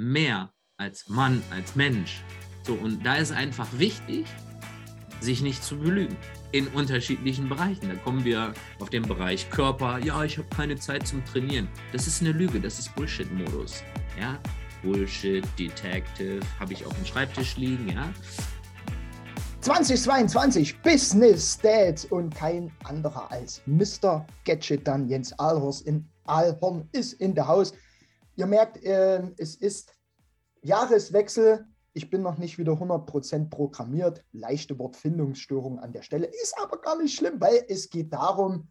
mehr als Mann, als Mensch. So, und da ist einfach wichtig, sich nicht zu belügen in unterschiedlichen Bereichen. Da kommen wir auf den Bereich Körper. Ja, ich habe keine Zeit zum Trainieren. Das ist eine Lüge, das ist Bullshit-Modus. Ja, Bullshit, Detective, habe ich auf dem Schreibtisch liegen, ja. 2022 Business Dads und kein anderer als Mr. Gadget dann Jens Alhorst in Alhorn ist in der Haus. Ihr merkt, äh, es ist Jahreswechsel. Ich bin noch nicht wieder 100% programmiert. Leichte Wortfindungsstörung an der Stelle. Ist aber gar nicht schlimm, weil es geht darum,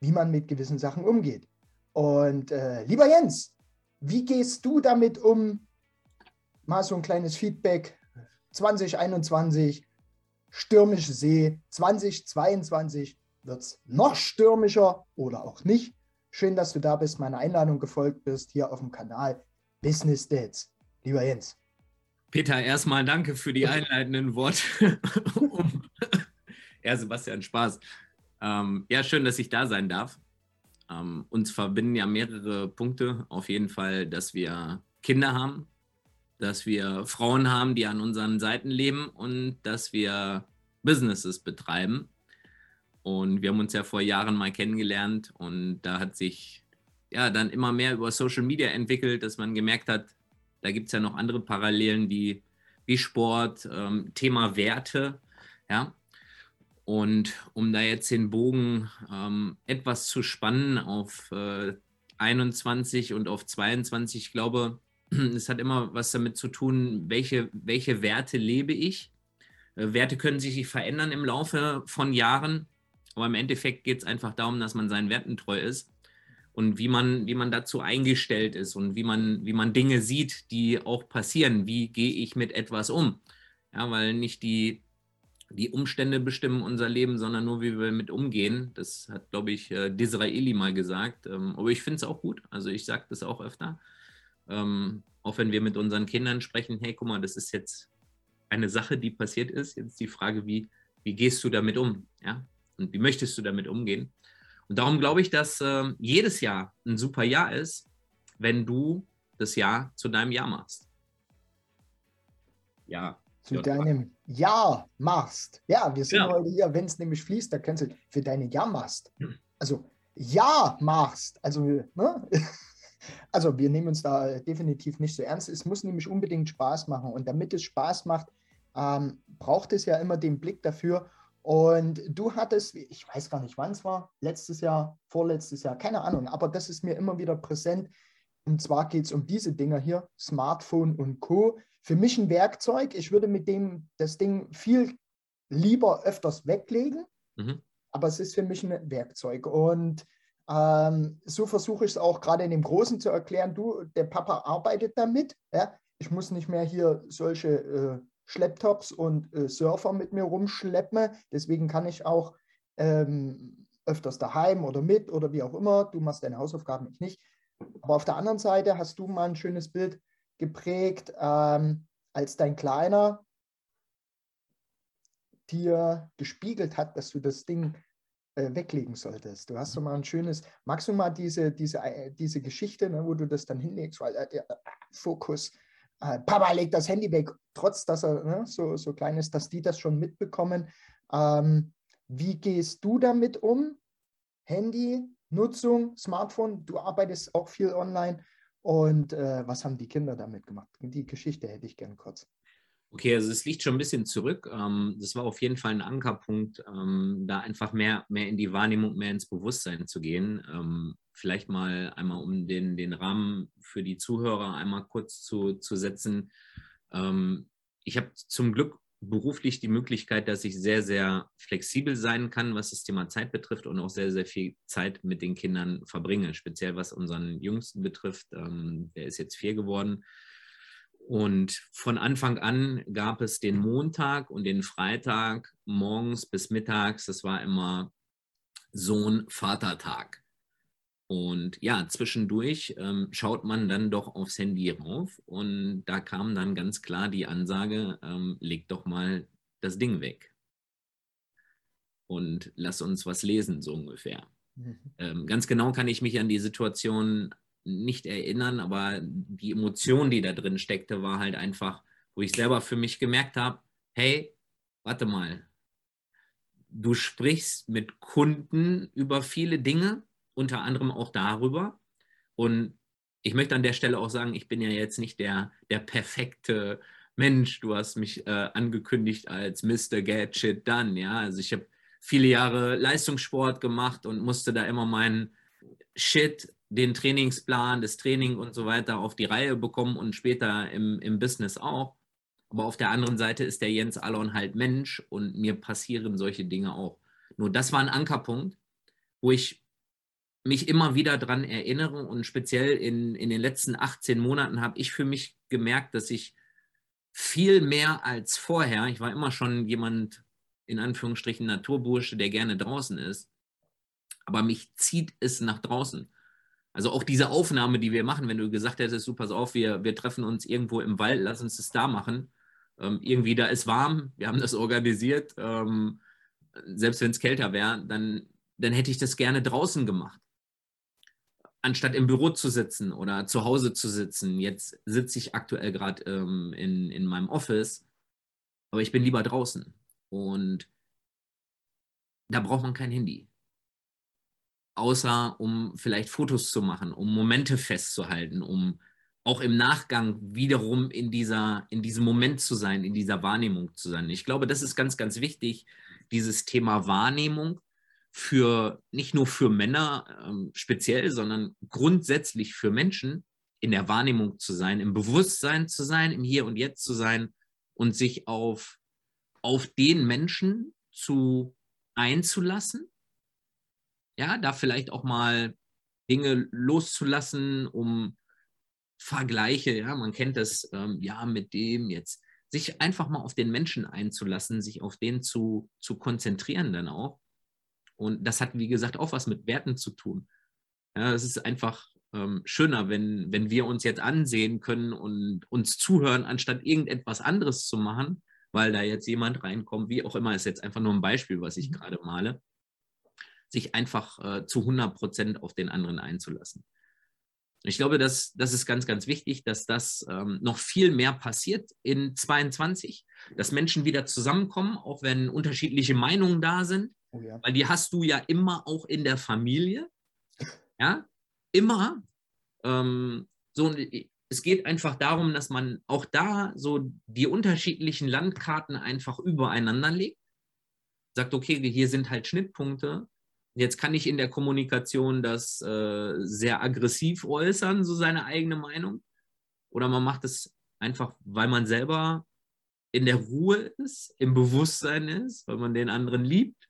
wie man mit gewissen Sachen umgeht. Und äh, lieber Jens, wie gehst du damit um? Mal so ein kleines Feedback. 2021, stürmische See. 2022 wird es noch stürmischer oder auch nicht. Schön, dass du da bist, meiner Einladung gefolgt bist, hier auf dem Kanal Business Dates. Lieber Jens. Peter, erstmal danke für die einleitenden Worte. ja, Sebastian, Spaß. Ähm, ja, schön, dass ich da sein darf. Ähm, uns verbinden ja mehrere Punkte. Auf jeden Fall, dass wir Kinder haben, dass wir Frauen haben, die an unseren Seiten leben und dass wir Businesses betreiben. Und wir haben uns ja vor Jahren mal kennengelernt und da hat sich ja dann immer mehr über Social Media entwickelt, dass man gemerkt hat, da gibt es ja noch andere Parallelen wie, wie Sport, ähm, Thema Werte. Ja, und um da jetzt den Bogen ähm, etwas zu spannen auf äh, 21 und auf 22, ich glaube, es hat immer was damit zu tun, welche, welche Werte lebe ich. Äh, Werte können sich verändern im Laufe von Jahren, aber im Endeffekt geht es einfach darum, dass man seinen Werten treu ist und wie man, wie man dazu eingestellt ist und wie man, wie man Dinge sieht, die auch passieren. Wie gehe ich mit etwas um? Ja, weil nicht die, die Umstände bestimmen unser Leben, sondern nur, wie wir mit umgehen. Das hat, glaube ich, äh, Disraeli mal gesagt. Ähm, aber ich finde es auch gut. Also ich sage das auch öfter. Ähm, auch wenn wir mit unseren Kindern sprechen, hey, guck mal, das ist jetzt eine Sache, die passiert ist. Jetzt die Frage, wie, wie gehst du damit um? Ja? Und wie möchtest du damit umgehen? Und darum glaube ich, dass äh, jedes Jahr ein super Jahr ist, wenn du das Jahr zu deinem Jahr machst. Ja, zu deinem Jahr machst. Ja, wir sind ja. heute hier, wenn es nämlich fließt, da kannst du für deine Jahr machst. Also Ja machst. Also, ne? also wir nehmen uns da definitiv nicht so ernst. Es muss nämlich unbedingt Spaß machen. Und damit es Spaß macht, ähm, braucht es ja immer den Blick dafür. Und du hattest, ich weiß gar nicht, wann es war, letztes Jahr, vorletztes Jahr, keine Ahnung, aber das ist mir immer wieder präsent. Und zwar geht es um diese Dinger hier, Smartphone und Co für mich ein Werkzeug. Ich würde mit dem das Ding viel lieber öfters weglegen, mhm. aber es ist für mich ein Werkzeug. Und ähm, so versuche ich es auch gerade in dem Großen zu erklären. Du, der Papa arbeitet damit. Ja? Ich muss nicht mehr hier solche äh, Schlepptops und äh, Surfer mit mir rumschleppen. Deswegen kann ich auch ähm, öfters daheim oder mit oder wie auch immer. Du machst deine Hausaufgaben, ich nicht. Aber auf der anderen Seite hast du mal ein schönes Bild geprägt, ähm, als dein Kleiner dir gespiegelt hat, dass du das Ding äh, weglegen solltest. Du hast so mal ein schönes, magst du mal diese, diese, äh, diese Geschichte, ne, wo du das dann hinlegst, weil äh, äh, Fokus, Papa legt das Handy weg, trotz dass er ne, so, so klein ist, dass die das schon mitbekommen. Ähm, wie gehst du damit um? Handy, Nutzung, Smartphone, du arbeitest auch viel online. Und äh, was haben die Kinder damit gemacht? Die Geschichte hätte ich gern kurz. Okay, also es liegt schon ein bisschen zurück. Ähm, das war auf jeden Fall ein Ankerpunkt, ähm, da einfach mehr, mehr in die Wahrnehmung, mehr ins Bewusstsein zu gehen. Ähm, vielleicht mal einmal, um den, den Rahmen für die Zuhörer einmal kurz zu, zu setzen. Ich habe zum Glück beruflich die Möglichkeit, dass ich sehr, sehr flexibel sein kann, was das Thema Zeit betrifft und auch sehr, sehr viel Zeit mit den Kindern verbringe, speziell was unseren Jüngsten betrifft. Der ist jetzt vier geworden. Und von Anfang an gab es den Montag und den Freitag morgens bis mittags. Das war immer Sohn-Vatertag. Und ja, zwischendurch ähm, schaut man dann doch aufs Handy rauf und da kam dann ganz klar die Ansage, ähm, leg doch mal das Ding weg und lass uns was lesen, so ungefähr. Mhm. Ähm, ganz genau kann ich mich an die Situation nicht erinnern, aber die Emotion, die da drin steckte, war halt einfach, wo ich selber für mich gemerkt habe, hey, warte mal, du sprichst mit Kunden über viele Dinge, unter anderem auch darüber. Und ich möchte an der Stelle auch sagen, ich bin ja jetzt nicht der, der perfekte Mensch. Du hast mich äh, angekündigt als Mr. Gadget dann, ja. Also ich habe viele Jahre Leistungssport gemacht und musste da immer meinen Shit, den Trainingsplan, das Training und so weiter auf die Reihe bekommen und später im, im Business auch. Aber auf der anderen Seite ist der Jens Allon halt Mensch und mir passieren solche Dinge auch. Nur das war ein Ankerpunkt, wo ich mich immer wieder daran erinnere und speziell in, in den letzten 18 Monaten habe ich für mich gemerkt, dass ich viel mehr als vorher, ich war immer schon jemand, in Anführungsstrichen Naturbursche, der gerne draußen ist, aber mich zieht es nach draußen. Also auch diese Aufnahme, die wir machen, wenn du gesagt hättest, du pass auf, wir, wir treffen uns irgendwo im Wald, lass uns das da machen. Ähm, irgendwie da ist warm, wir haben das organisiert. Ähm, selbst wenn es kälter wäre, dann, dann hätte ich das gerne draußen gemacht anstatt im Büro zu sitzen oder zu Hause zu sitzen. Jetzt sitze ich aktuell gerade ähm, in, in meinem Office, aber ich bin lieber draußen. Und da braucht man kein Handy. Außer um vielleicht Fotos zu machen, um Momente festzuhalten, um auch im Nachgang wiederum in, dieser, in diesem Moment zu sein, in dieser Wahrnehmung zu sein. Ich glaube, das ist ganz, ganz wichtig, dieses Thema Wahrnehmung für nicht nur für Männer ähm, speziell, sondern grundsätzlich für Menschen in der Wahrnehmung zu sein, im Bewusstsein zu sein, im Hier und Jetzt zu sein und sich auf, auf den Menschen zu einzulassen. Ja, da vielleicht auch mal Dinge loszulassen, um Vergleiche, ja, man kennt das, ähm, ja, mit dem jetzt, sich einfach mal auf den Menschen einzulassen, sich auf den zu, zu konzentrieren dann auch und das hat, wie gesagt, auch was mit Werten zu tun. Ja, es ist einfach ähm, schöner, wenn, wenn wir uns jetzt ansehen können und uns zuhören, anstatt irgendetwas anderes zu machen, weil da jetzt jemand reinkommt, wie auch immer, ist jetzt einfach nur ein Beispiel, was ich mhm. gerade male, sich einfach äh, zu 100 Prozent auf den anderen einzulassen. Ich glaube, das, das ist ganz, ganz wichtig, dass das ähm, noch viel mehr passiert in 22, dass Menschen wieder zusammenkommen, auch wenn unterschiedliche Meinungen da sind, Oh ja. Weil die hast du ja immer auch in der Familie. Ja, immer. Ähm, so, es geht einfach darum, dass man auch da so die unterschiedlichen Landkarten einfach übereinander legt. Sagt, okay, hier sind halt Schnittpunkte. Jetzt kann ich in der Kommunikation das äh, sehr aggressiv äußern, so seine eigene Meinung. Oder man macht es einfach, weil man selber in der Ruhe ist, im Bewusstsein ist, weil man den anderen liebt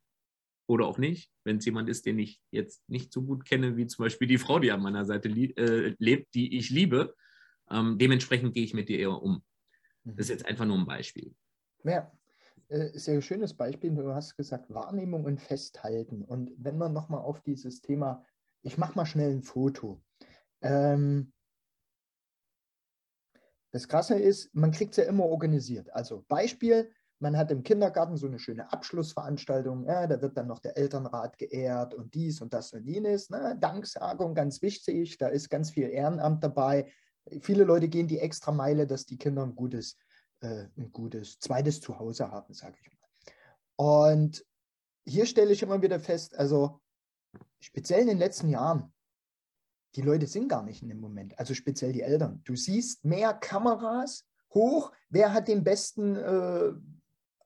oder auch nicht, wenn es jemand ist, den ich jetzt nicht so gut kenne, wie zum Beispiel die Frau, die an meiner Seite äh, lebt, die ich liebe. Ähm, dementsprechend gehe ich mit dir eher um. Das ist mhm. jetzt einfach nur ein Beispiel. Ja, sehr schönes Beispiel. Du hast gesagt, Wahrnehmung und Festhalten. Und wenn man nochmal auf dieses Thema, ich mache mal schnell ein Foto. Ähm, das Krasse ist, man kriegt es ja immer organisiert. Also Beispiel, man hat im Kindergarten so eine schöne Abschlussveranstaltung, ja, da wird dann noch der Elternrat geehrt und dies und das und jenes. Ne? Danksagung, ganz wichtig, da ist ganz viel Ehrenamt dabei. Viele Leute gehen die extra Meile, dass die Kinder ein gutes, äh, ein gutes zweites Zuhause haben, sage ich mal. Und hier stelle ich immer wieder fest, also speziell in den letzten Jahren, die Leute sind gar nicht in dem Moment, also speziell die Eltern. Du siehst mehr Kameras hoch, wer hat den besten äh,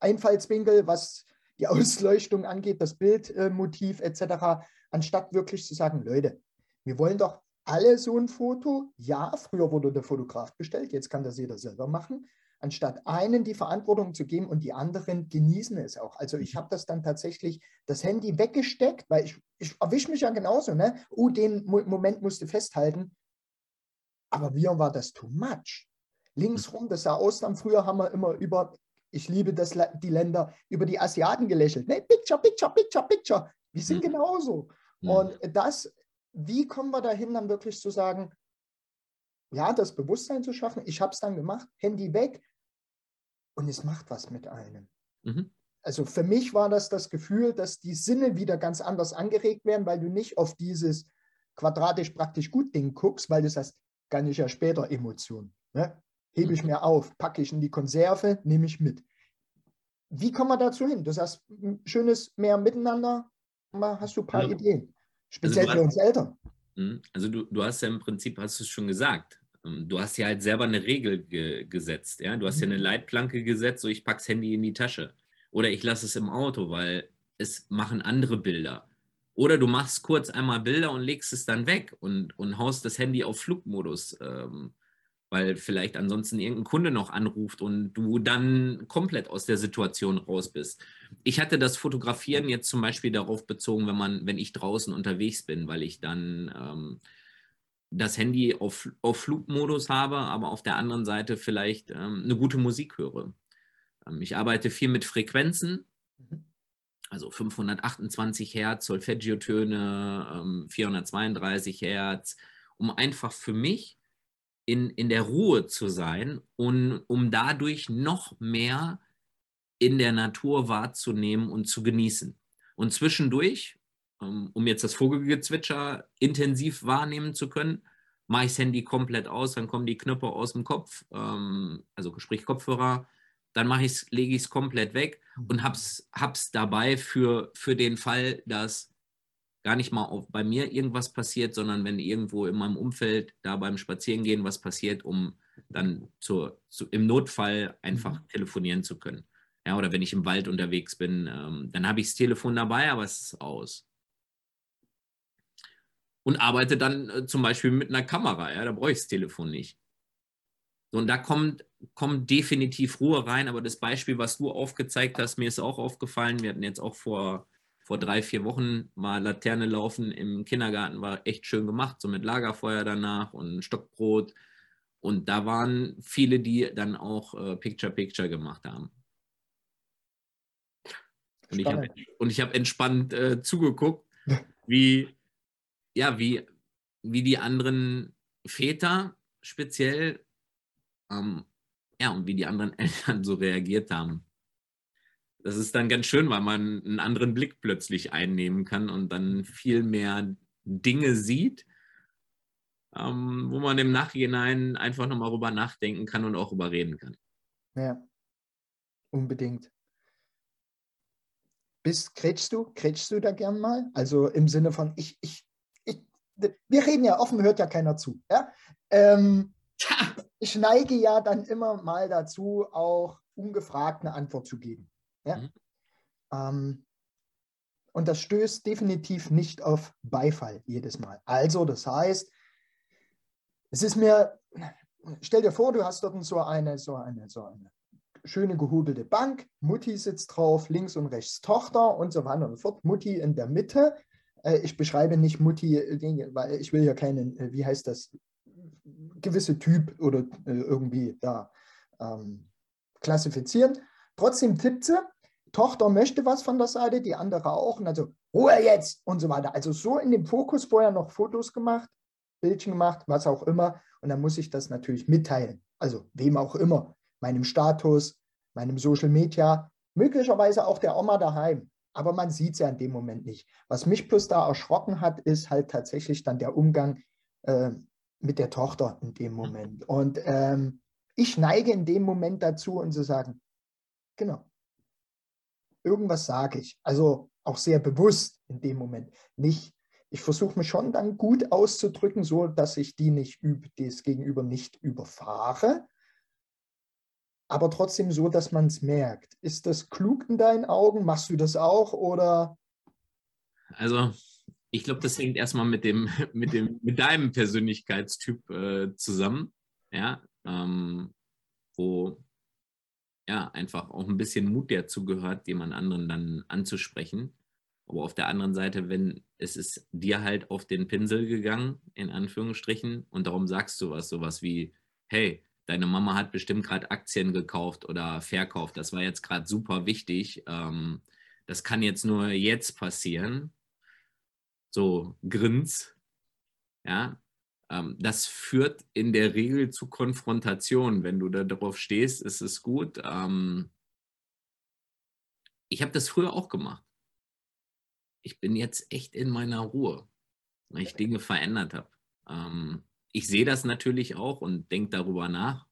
Einfallswinkel, was die Ausleuchtung angeht, das Bildmotiv etc., anstatt wirklich zu sagen, Leute, wir wollen doch alle so ein Foto. Ja, früher wurde der Fotograf bestellt, jetzt kann das jeder selber machen. Anstatt einen die Verantwortung zu geben und die anderen genießen es auch. Also ich habe das dann tatsächlich das Handy weggesteckt, weil ich, ich erwische mich ja genauso, ne? Oh, den Moment musste festhalten. Aber mir war das too much. Linksrum, das sah aus, dann früher haben wir immer über ich liebe das, die Länder, über die Asiaten gelächelt. Nee, Picture, Picture, Picture, Picture. Wir sind mhm. genauso. Mhm. Und das, wie kommen wir dahin, dann wirklich zu sagen, ja, das Bewusstsein zu schaffen, ich habe es dann gemacht, Handy weg und es macht was mit einem. Mhm. Also für mich war das das Gefühl, dass die Sinne wieder ganz anders angeregt werden, weil du nicht auf dieses quadratisch praktisch gut Ding guckst, weil du sagst, kann ich ja später Emotionen. Ne? Hebe ich mir auf, packe ich in die Konserve, nehme ich mit. Wie kommen wir dazu hin? Du sagst, schönes mehr Miteinander, hast du ein paar also, Ideen. Speziell also für uns Eltern. Hm, also du, du hast ja im Prinzip, hast du es schon gesagt, du hast ja halt selber eine Regel ge gesetzt. Ja? Du hast ja eine mhm. Leitplanke gesetzt, so ich pack's Handy in die Tasche. Oder ich lasse es im Auto, weil es machen andere Bilder. Oder du machst kurz einmal Bilder und legst es dann weg und, und haust das Handy auf Flugmodus, ähm, weil vielleicht ansonsten irgendein Kunde noch anruft und du dann komplett aus der Situation raus bist. Ich hatte das Fotografieren jetzt zum Beispiel darauf bezogen, wenn man, wenn ich draußen unterwegs bin, weil ich dann ähm, das Handy auf, auf Flugmodus habe, aber auf der anderen Seite vielleicht ähm, eine gute Musik höre. Ähm, ich arbeite viel mit Frequenzen, mhm. also 528 Hertz, Solfeggio-Töne, 432 ähm, Hertz, um einfach für mich in, in der Ruhe zu sein und um dadurch noch mehr in der Natur wahrzunehmen und zu genießen. Und zwischendurch, um jetzt das Vogelgezwitscher intensiv wahrnehmen zu können, mache ich das Handy komplett aus, dann kommen die Knöpfe aus dem Kopf, also sprich Kopfhörer, dann mache ich's, lege ich es komplett weg mhm. und hab's, hab's dabei für, für den Fall, dass gar nicht mal auf, bei mir irgendwas passiert, sondern wenn irgendwo in meinem Umfeld da beim Spazierengehen was passiert, um dann zur, zu, im Notfall einfach mhm. telefonieren zu können. Ja, oder wenn ich im Wald unterwegs bin, ähm, dann habe ich das Telefon dabei, aber es ist aus. Und arbeite dann äh, zum Beispiel mit einer Kamera, ja, da brauche ich das Telefon nicht. So, und da kommt, kommt definitiv Ruhe rein, aber das Beispiel, was du aufgezeigt hast, mir ist auch aufgefallen. Wir hatten jetzt auch vor, vor drei, vier Wochen mal Laterne laufen im Kindergarten, war echt schön gemacht, so mit Lagerfeuer danach und Stockbrot. Und da waren viele, die dann auch äh, Picture Picture gemacht haben. Und ich habe hab entspannt äh, zugeguckt, wie, ja, wie, wie die anderen Väter speziell ähm, ja, und wie die anderen Eltern so reagiert haben. Das ist dann ganz schön, weil man einen anderen Blick plötzlich einnehmen kann und dann viel mehr Dinge sieht, ähm, wo man im Nachhinein einfach nochmal drüber nachdenken kann und auch überreden kann. Ja, unbedingt. Bist, kretschst du, kretschst du da gern mal? Also im Sinne von, ich, ich, wir reden ja offen, hört ja keiner zu. Ja? Ähm, ich neige ja dann immer mal dazu, auch ungefragt eine Antwort zu geben. Ja? Mhm. Ähm, und das stößt definitiv nicht auf Beifall jedes Mal. Also, das heißt, es ist mir, stell dir vor, du hast dort so eine, so eine, so eine schöne gehubelte Bank, Mutti sitzt drauf, links und rechts Tochter und so weiter und so fort. Mutti in der Mitte. Äh, ich beschreibe nicht Mutti, äh, weil ich will ja keinen, äh, wie heißt das, gewisse Typ oder äh, irgendwie da ähm, klassifizieren. Trotzdem tippt sie, Tochter möchte was von der Seite, die andere auch. Und also Ruhe jetzt und so weiter. Also so in dem Fokus vorher noch Fotos gemacht, Bildchen gemacht, was auch immer. Und dann muss ich das natürlich mitteilen. Also wem auch immer. Meinem Status, meinem Social Media, möglicherweise auch der Oma daheim. Aber man sieht es ja in dem Moment nicht. Was mich plus da erschrocken hat, ist halt tatsächlich dann der Umgang äh, mit der Tochter in dem mhm. Moment. Und ähm, ich neige in dem Moment dazu, und zu sagen, genau, irgendwas sage ich. Also auch sehr bewusst in dem Moment. Nicht, ich versuche mich schon dann gut auszudrücken, so dass ich die nicht das Gegenüber nicht überfahre, aber trotzdem so, dass man es merkt. Ist das klug in deinen Augen? Machst du das auch oder? Also ich glaube, das hängt erstmal mit dem, mit dem, mit deinem Persönlichkeitstyp äh, zusammen, ja, ähm, wo ja einfach auch ein bisschen Mut dazu gehört, jemand anderen dann anzusprechen. Aber auf der anderen Seite, wenn es ist dir halt auf den Pinsel gegangen, in Anführungsstrichen, und darum sagst du was, sowas wie, hey, deine Mama hat bestimmt gerade Aktien gekauft oder verkauft, das war jetzt gerade super wichtig. Ähm, das kann jetzt nur jetzt passieren so grins, ja, ähm, das führt in der Regel zu Konfrontation. Wenn du da drauf stehst, ist es gut. Ähm, ich habe das früher auch gemacht. Ich bin jetzt echt in meiner Ruhe. weil ich Dinge verändert habe. Ich sehe das natürlich auch und denke darüber nach.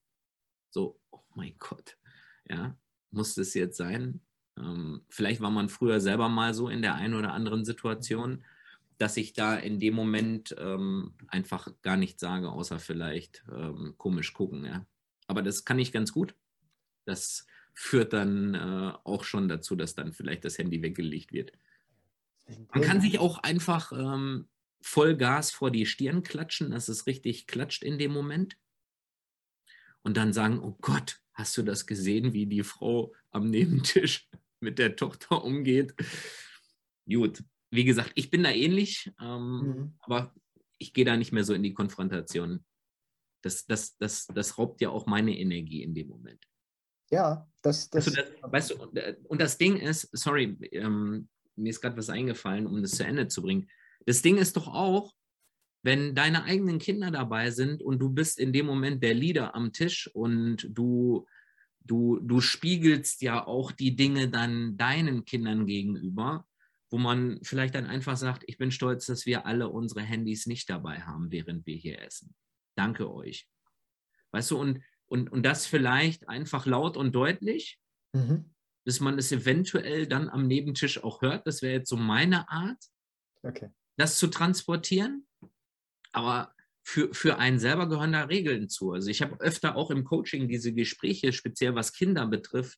So, oh mein Gott, ja, muss das jetzt sein? Ähm, vielleicht war man früher selber mal so in der einen oder anderen Situation, dass ich da in dem Moment ähm, einfach gar nichts sage, außer vielleicht ähm, komisch gucken. Ja. Aber das kann ich ganz gut. Das führt dann äh, auch schon dazu, dass dann vielleicht das Handy weggelegt wird. Man kann sich auch einfach ähm, Vollgas vor die Stirn klatschen, dass es richtig klatscht in dem Moment. Und dann sagen, oh Gott, hast du das gesehen, wie die Frau am Nebentisch mit der Tochter umgeht? Gut, wie gesagt, ich bin da ähnlich, ähm, mhm. aber ich gehe da nicht mehr so in die Konfrontation. Das, das, das, das raubt ja auch meine Energie in dem Moment. Ja, das. das, also das weißt du, und das Ding ist, sorry, ähm, mir ist gerade was eingefallen, um das zu Ende zu bringen. Das Ding ist doch auch, wenn deine eigenen Kinder dabei sind und du bist in dem Moment der Leader am Tisch und du, du, du spiegelst ja auch die Dinge dann deinen Kindern gegenüber, wo man vielleicht dann einfach sagt, ich bin stolz, dass wir alle unsere Handys nicht dabei haben, während wir hier essen. Danke euch. Weißt du, und, und, und das vielleicht einfach laut und deutlich, mhm. dass man es eventuell dann am Nebentisch auch hört. Das wäre jetzt so meine Art, okay. Das zu transportieren. Aber für, für einen selber gehören da Regeln zu. Also ich habe öfter auch im Coaching diese Gespräche, speziell was Kinder betrifft,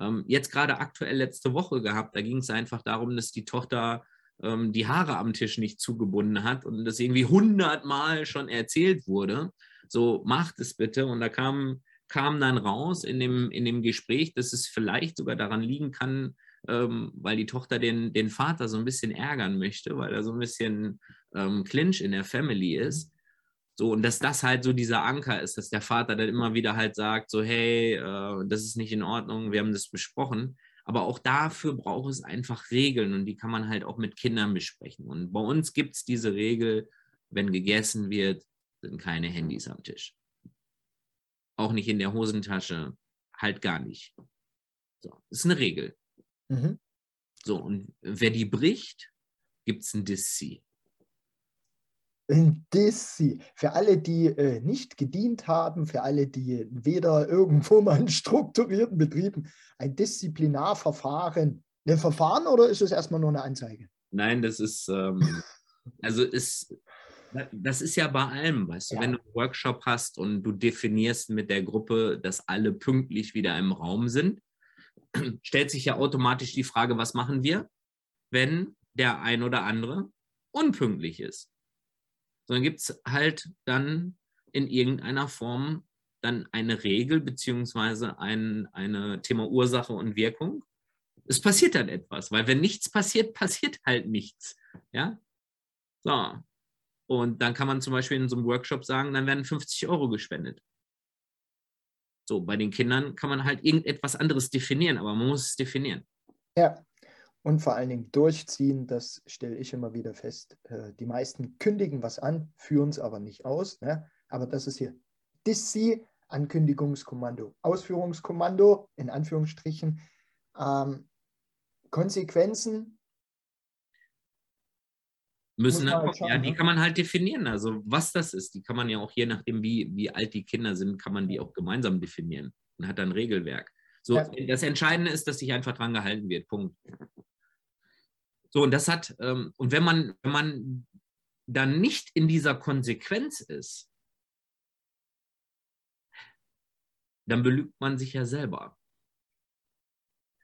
ähm, jetzt gerade aktuell letzte Woche gehabt. Da ging es einfach darum, dass die Tochter ähm, die Haare am Tisch nicht zugebunden hat und das irgendwie hundertmal schon erzählt wurde. So, macht es bitte. Und da kam, kam dann raus in dem, in dem Gespräch, dass es vielleicht sogar daran liegen kann, ähm, weil die Tochter den, den Vater so ein bisschen ärgern möchte, weil er so ein bisschen ähm, Clinch in der Family ist. So, und dass das halt so dieser Anker ist, dass der Vater dann immer wieder halt sagt, so, hey, äh, das ist nicht in Ordnung, wir haben das besprochen. Aber auch dafür braucht es einfach Regeln und die kann man halt auch mit Kindern besprechen. Und bei uns gibt es diese Regel, wenn gegessen wird, sind keine Handys am Tisch. Auch nicht in der Hosentasche, halt gar nicht. So, ist eine Regel. Mhm. So, und wer die bricht, gibt es ein Dissi. Ein Dissi. Für alle, die äh, nicht gedient haben, für alle, die weder irgendwo mal einen strukturierten Betrieben, ein Disziplinarverfahren. Ein Verfahren oder ist es erstmal nur eine Anzeige? Nein, das ist, ähm, also ist, das ist ja bei allem, weißt du, wenn du einen Workshop hast und du definierst mit der Gruppe, dass alle pünktlich wieder im Raum sind, stellt sich ja automatisch die Frage, was machen wir, wenn der ein oder andere unpünktlich ist? sondern gibt es halt dann in irgendeiner Form dann eine Regel beziehungsweise ein eine Thema Ursache und Wirkung. Es passiert dann etwas, weil wenn nichts passiert, passiert halt nichts. Ja, so. Und dann kann man zum Beispiel in so einem Workshop sagen, dann werden 50 Euro gespendet. So, bei den Kindern kann man halt irgendetwas anderes definieren, aber man muss es definieren. Ja, und vor allen Dingen durchziehen, das stelle ich immer wieder fest. Äh, die meisten kündigen was an, führen es aber nicht aus. Ne? Aber das ist hier DISSI, Ankündigungskommando, Ausführungskommando, in Anführungsstrichen. Ähm, Konsequenzen müssen halt ja, die ne? kann man halt definieren. Also was das ist, die kann man ja auch je nachdem, wie, wie alt die Kinder sind, kann man die auch gemeinsam definieren und hat dann ein Regelwerk. So, ja. das Entscheidende ist, dass sich einfach dran gehalten wird. Punkt. So, und das hat, ähm, und wenn man, wenn man dann nicht in dieser Konsequenz ist, dann belügt man sich ja selber.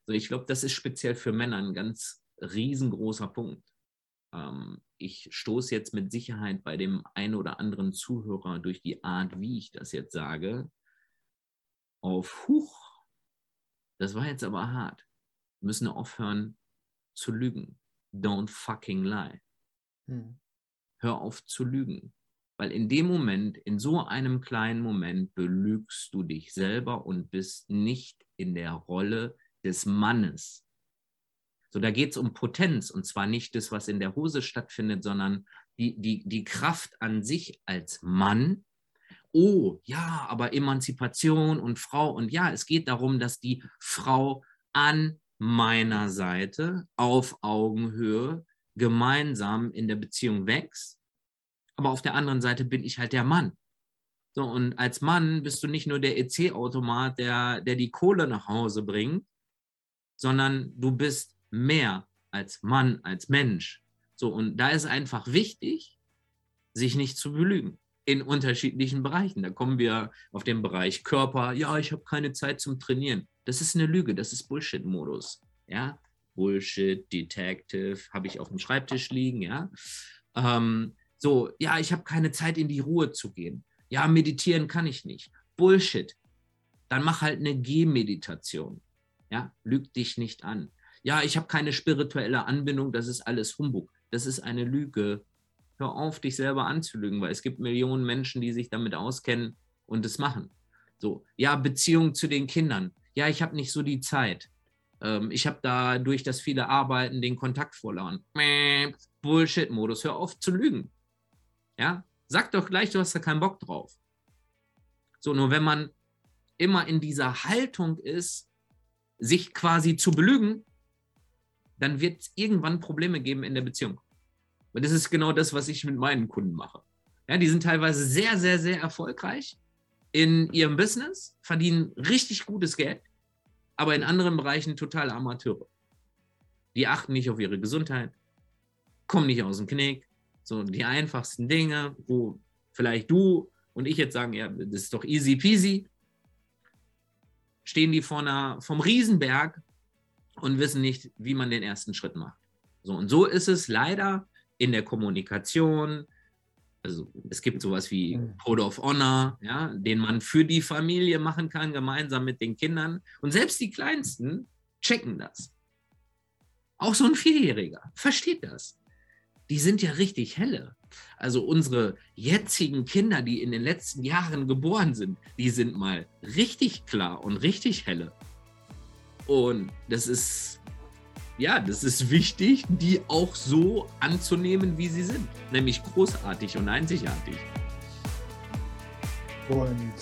So, ich glaube, das ist speziell für Männer ein ganz riesengroßer Punkt. Ähm, ich stoße jetzt mit Sicherheit bei dem einen oder anderen Zuhörer durch die Art, wie ich das jetzt sage, auf Huch. Das war jetzt aber hart. Wir müssen aufhören zu lügen. Don't fucking lie. Hm. Hör auf zu lügen. Weil in dem Moment, in so einem kleinen Moment, belügst du dich selber und bist nicht in der Rolle des Mannes. So, da geht es um Potenz und zwar nicht das, was in der Hose stattfindet, sondern die, die, die Kraft an sich als Mann. Oh, ja, aber Emanzipation und Frau und ja, es geht darum, dass die Frau an meiner Seite auf Augenhöhe gemeinsam in der Beziehung wächst aber auf der anderen Seite bin ich halt der Mann. So, und als Mann bist du nicht nur der EC-Automat, der, der die Kohle nach Hause bringt, sondern du bist mehr als Mann, als Mensch. So, und da ist einfach wichtig, sich nicht zu belügen in unterschiedlichen Bereichen. Da kommen wir auf den Bereich Körper. Ja, ich habe keine Zeit zum Trainieren. Das ist eine Lüge, das ist Bullshit-Modus. Ja, Bullshit, Detective, habe ich auf dem Schreibtisch liegen, ja. Ähm, so, ja, ich habe keine Zeit, in die Ruhe zu gehen. Ja, meditieren kann ich nicht. Bullshit. Dann mach halt eine Gehmeditation. Ja, lüg dich nicht an. Ja, ich habe keine spirituelle Anbindung, das ist alles Humbug. Das ist eine Lüge. Hör auf, dich selber anzulügen, weil es gibt Millionen Menschen, die sich damit auskennen und es machen. So, ja, Beziehung zu den Kindern. Ja, ich habe nicht so die Zeit. Ähm, ich habe da durch das viele Arbeiten den Kontakt verloren. Bullshit-Modus. Hör auf zu lügen. Ja, sag doch gleich, du hast da keinen Bock drauf. So, nur wenn man immer in dieser Haltung ist, sich quasi zu belügen, dann wird es irgendwann Probleme geben in der Beziehung. Und das ist genau das, was ich mit meinen Kunden mache. Ja, die sind teilweise sehr, sehr, sehr erfolgreich in ihrem Business, verdienen richtig gutes Geld, aber in anderen Bereichen total Amateure. Die achten nicht auf ihre Gesundheit, kommen nicht aus dem Knick, so die einfachsten Dinge, wo vielleicht du und ich jetzt sagen, ja, das ist doch easy peasy, stehen die vor einer, vom Riesenberg und wissen nicht, wie man den ersten Schritt macht. So, und so ist es leider in der Kommunikation. Also es gibt sowas wie mhm. Code of Honor, ja, den man für die Familie machen kann, gemeinsam mit den Kindern. Und selbst die Kleinsten checken das. Auch so ein Vierjähriger versteht das. Die sind ja richtig helle. Also unsere jetzigen Kinder, die in den letzten Jahren geboren sind, die sind mal richtig klar und richtig helle. Und das ist, ja, das ist wichtig, die auch so anzunehmen, wie sie sind. Nämlich großartig und einzigartig. Und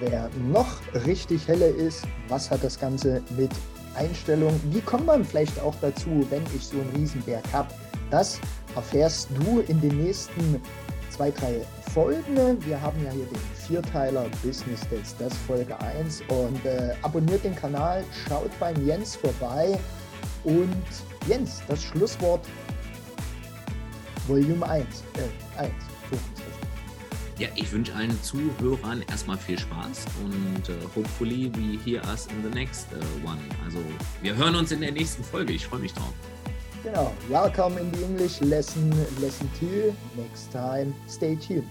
wer noch richtig helle ist, was hat das Ganze mit Einstellung? Wie kommt man vielleicht auch dazu, wenn ich so einen Riesenberg habe? Das erfährst du in den nächsten zwei, drei Folgen. Wir haben ja hier den Vierteiler Business Dates, das Folge 1. Und äh, abonniert den Kanal, schaut beim Jens vorbei. Und Jens, das Schlusswort Volume 1. Äh, 1. Ja, ich wünsche allen Zuhörern erstmal viel Spaß und uh, hopefully we hear us in the next uh, one. Also wir hören uns in der nächsten Folge. Ich freue mich drauf. Genau. Welcome in the English lesson, lesson two. Next time, stay tuned.